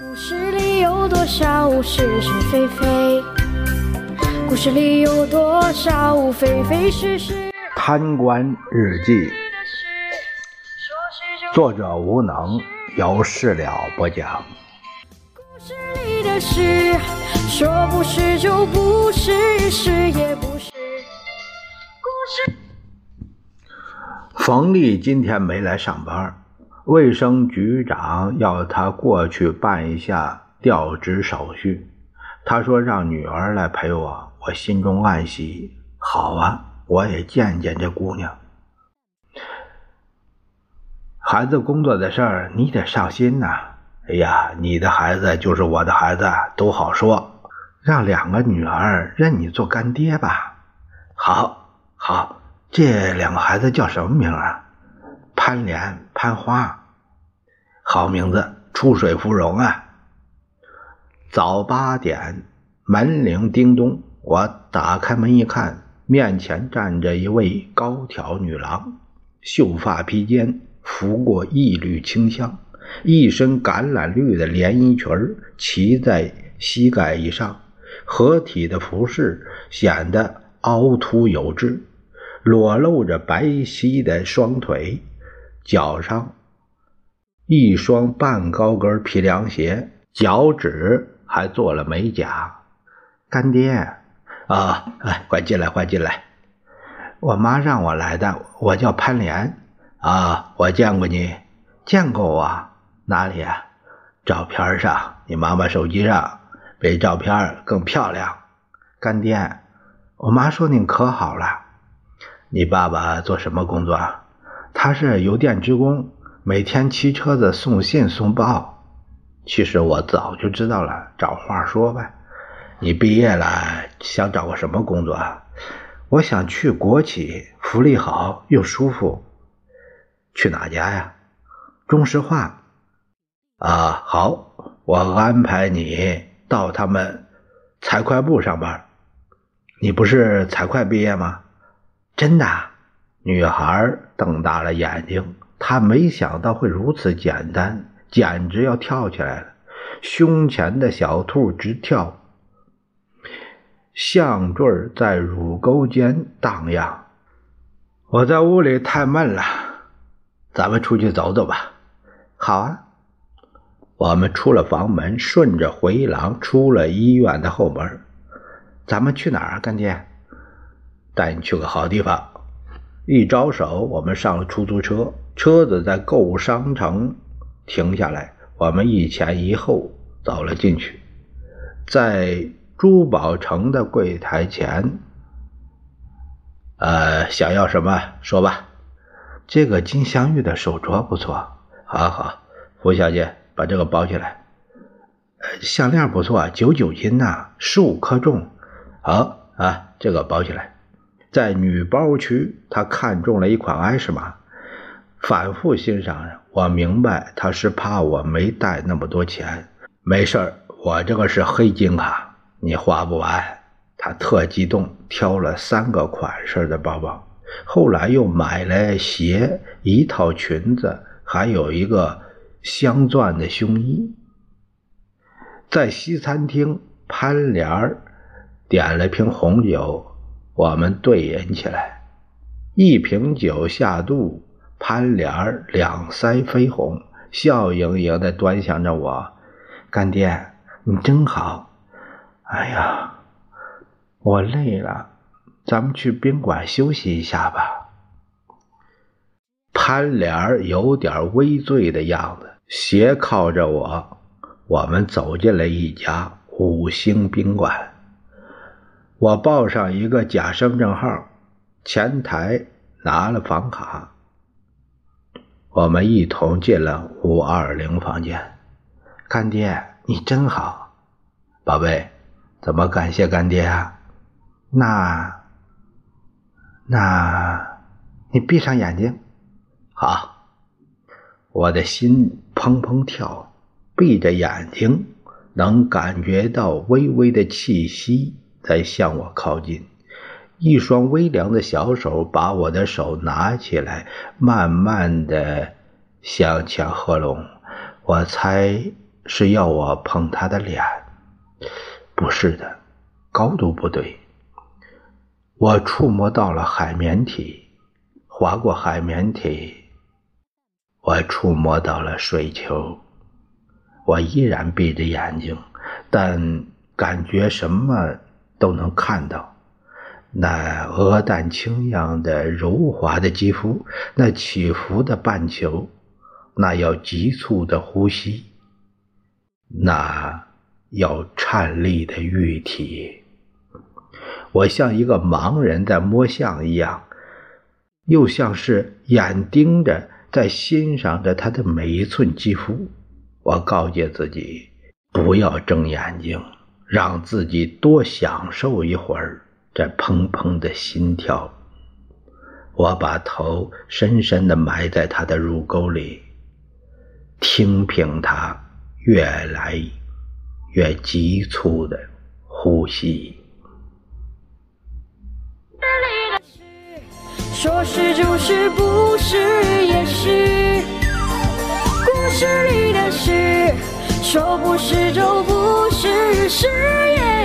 故事里有多少是是非非？故事里有多少非非是是？贪官日记，作者无能，有事了不讲。故事里的事，说不是就不是，是也不是。故事。冯丽今天没来上班，卫生局长要他过去办一下调职手续。他说让女儿来陪我，我心中暗喜。好啊，我也见见这姑娘。孩子工作的事儿你得上心呐。哎呀，你的孩子就是我的孩子，都好说。让两个女儿认你做干爹吧。好，好。这两个孩子叫什么名啊？潘莲、潘花，好名字，出水芙蓉啊！早八点，门铃叮咚，我打开门一看，面前站着一位高挑女郎，秀发披肩，拂过一缕清香，一身橄榄绿的连衣裙骑在膝盖以上，合体的服饰显得凹凸有致。裸露着白皙的双腿，脚上一双半高跟皮凉鞋，脚趾还做了美甲。干爹啊，来，快进来，快进来！我妈让我来的，我叫潘莲啊，我见过你，见过我哪里啊？照片上，你妈妈手机上比照片更漂亮。干爹，我妈说您可好了。你爸爸做什么工作？他是邮电职工，每天骑车子送信送报。其实我早就知道了，找话说呗。你毕业了，想找个什么工作啊？我想去国企，福利好又舒服。去哪家呀？中石化。啊，好，我安排你到他们财会部上班。你不是财会毕业吗？真的，女孩瞪大了眼睛，她没想到会如此简单，简直要跳起来了，胸前的小兔直跳，项坠在乳沟间荡漾。我在屋里太闷了，咱们出去走走吧。好啊，我们出了房门，顺着回廊出了医院的后门。咱们去哪儿啊，干爹？带你去个好地方。一招手，我们上了出租车，车子在购物商城停下来，我们一前一后走了进去，在珠宝城的柜台前，呃，想要什么说吧。这个金镶玉的手镯不错，好好，胡小姐把这个包起来。项链不错，九九金呐，十五克重，好啊，这个包起来。在女包区，他看中了一款爱诗玛，反复欣赏。我明白他是怕我没带那么多钱。没事儿，我这个是黑金卡，你花不完。他特激动，挑了三个款式的包包，后来又买了鞋、一套裙子，还有一个镶钻的胸衣。在西餐厅，潘莲儿点了瓶红酒。我们对饮起来，一瓶酒下肚，潘莲儿两腮绯红，笑盈盈的端详着我。干爹，你真好。哎呀，我累了，咱们去宾馆休息一下吧。潘莲儿有点微醉的样子，斜靠着我，我们走进了一家五星宾馆。我报上一个假身份证号，前台拿了房卡，我们一同进了五二零房间。干爹，你真好，宝贝，怎么感谢干爹啊？那，那，你闭上眼睛。好，我的心砰砰跳，闭着眼睛能感觉到微微的气息。在向我靠近，一双微凉的小手把我的手拿起来，慢慢的向前合拢。我猜是要我碰他的脸，不是的，高度不对。我触摸到了海绵体，划过海绵体，我触摸到了水球。我依然闭着眼睛，但感觉什么都能看到。那鹅蛋青样的柔滑的肌肤，那起伏的半球，那要急促的呼吸，那要颤栗的玉体。我像一个盲人在摸象一样，又像是眼盯着，在欣赏着他的每一寸肌肤。我告诫自己，不要睁眼睛，让自己多享受一会儿这砰砰的心跳。我把头深深地埋在他的乳沟里，听凭他越来越急促的呼吸。说是就是，不是也是。故事里的事，说不是就不是，誓言。